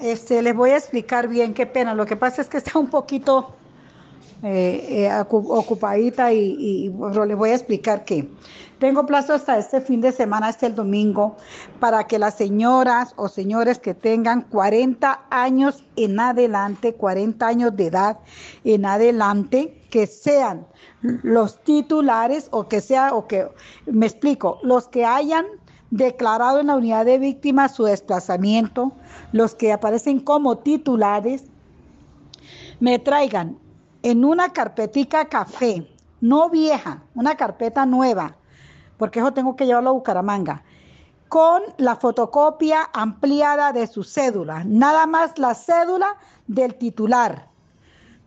Este, les voy a explicar bien, qué pena. Lo que pasa es que está un poquito eh, eh, ocupadita y, les voy a explicar que tengo plazo hasta este fin de semana, hasta el domingo, para que las señoras o señores que tengan 40 años en adelante, 40 años de edad en adelante, que sean los titulares o que sea, o que, me explico, los que hayan declarado en la unidad de víctimas su desplazamiento, los que aparecen como titulares, me traigan en una carpetica café, no vieja, una carpeta nueva, porque eso tengo que llevarlo a Bucaramanga, con la fotocopia ampliada de su cédula, nada más la cédula del titular,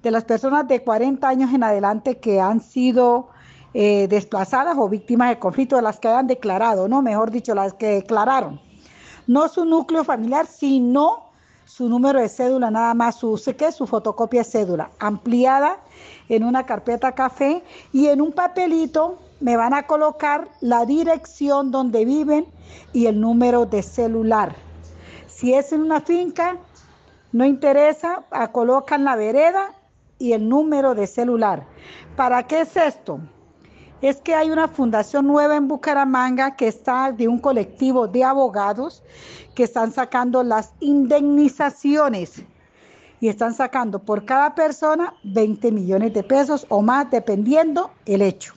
de las personas de 40 años en adelante que han sido eh, desplazadas o víctimas de conflicto, de las que hayan declarado, no, mejor dicho, las que declararon. No su núcleo familiar, sino su número de cédula, nada más su, qué, su fotocopia de cédula, ampliada en una carpeta café y en un papelito me van a colocar la dirección donde viven y el número de celular. Si es en una finca, no interesa, colocan la vereda y el número de celular. ¿Para qué es esto? Es que hay una fundación nueva en Bucaramanga que está de un colectivo de abogados que están sacando las indemnizaciones y están sacando por cada persona 20 millones de pesos o más dependiendo el hecho.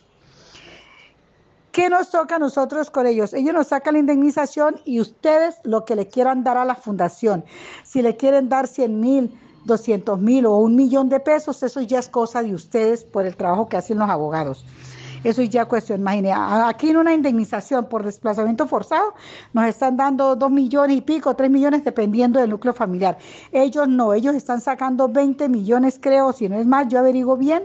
¿Qué nos toca a nosotros con ellos? Ellos nos sacan la indemnización y ustedes lo que le quieran dar a la fundación. Si le quieren dar 100 mil, 200 mil o un millón de pesos, eso ya es cosa de ustedes por el trabajo que hacen los abogados. Eso es ya cuestión, imagínate, aquí en una indemnización por desplazamiento forzado nos están dando dos millones y pico, tres millones dependiendo del núcleo familiar. Ellos no, ellos están sacando 20 millones creo, si no es más, yo averiguo bien,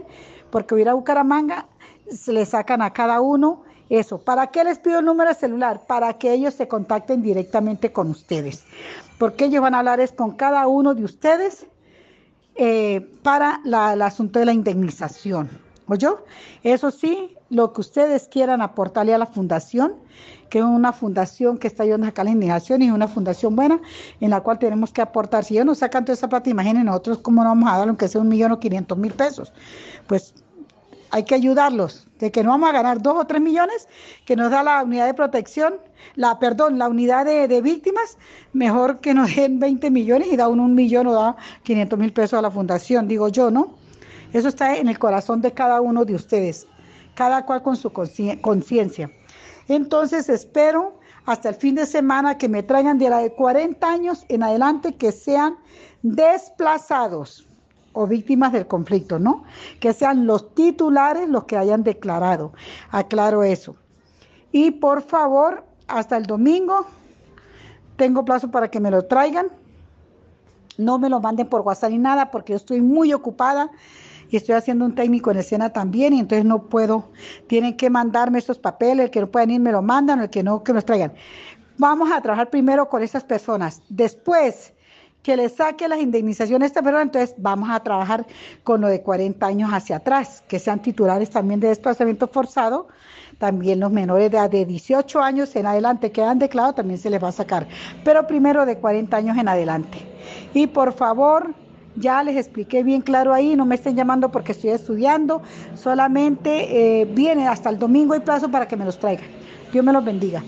porque hubiera Bucaramanga, se le sacan a cada uno eso. ¿Para qué les pido el número de celular? Para que ellos se contacten directamente con ustedes. Porque ellos van a hablar es con cada uno de ustedes eh, para el asunto de la indemnización. Yo Eso sí, lo que ustedes quieran aportarle a la fundación, que es una fundación que está ayudando a sacar la inmigración y es una fundación buena en la cual tenemos que aportar. Si ellos nos sacan toda esa plata, imaginen nosotros cómo no vamos a dar aunque sea un millón o quinientos mil pesos. Pues hay que ayudarlos, de que no vamos a ganar dos o tres millones que nos da la unidad de protección, la, perdón, la unidad de, víctimas, mejor que nos den 20 millones y da un, un millón o da 500 mil pesos a la fundación, digo yo, ¿no? Eso está en el corazón de cada uno de ustedes cada cual con su conciencia. Entonces espero hasta el fin de semana que me traigan de la de 40 años en adelante que sean desplazados o víctimas del conflicto, ¿no? Que sean los titulares los que hayan declarado. Aclaro eso. Y por favor, hasta el domingo tengo plazo para que me lo traigan. No me lo manden por WhatsApp ni nada porque yo estoy muy ocupada y estoy haciendo un técnico en escena también y entonces no puedo, tienen que mandarme estos papeles, el que no pueden ir me lo mandan, el que no, que nos traigan. Vamos a trabajar primero con esas personas. Después que le saque las indemnizaciones a esta persona, entonces vamos a trabajar con lo de 40 años hacia atrás, que sean titulares también de desplazamiento forzado. También los menores de, de 18 años en adelante que han declarado también se les va a sacar, pero primero de 40 años en adelante. Y por favor, ya les expliqué bien claro ahí, no me estén llamando porque estoy estudiando, solamente eh, viene hasta el domingo y plazo para que me los traigan. Dios me los bendiga.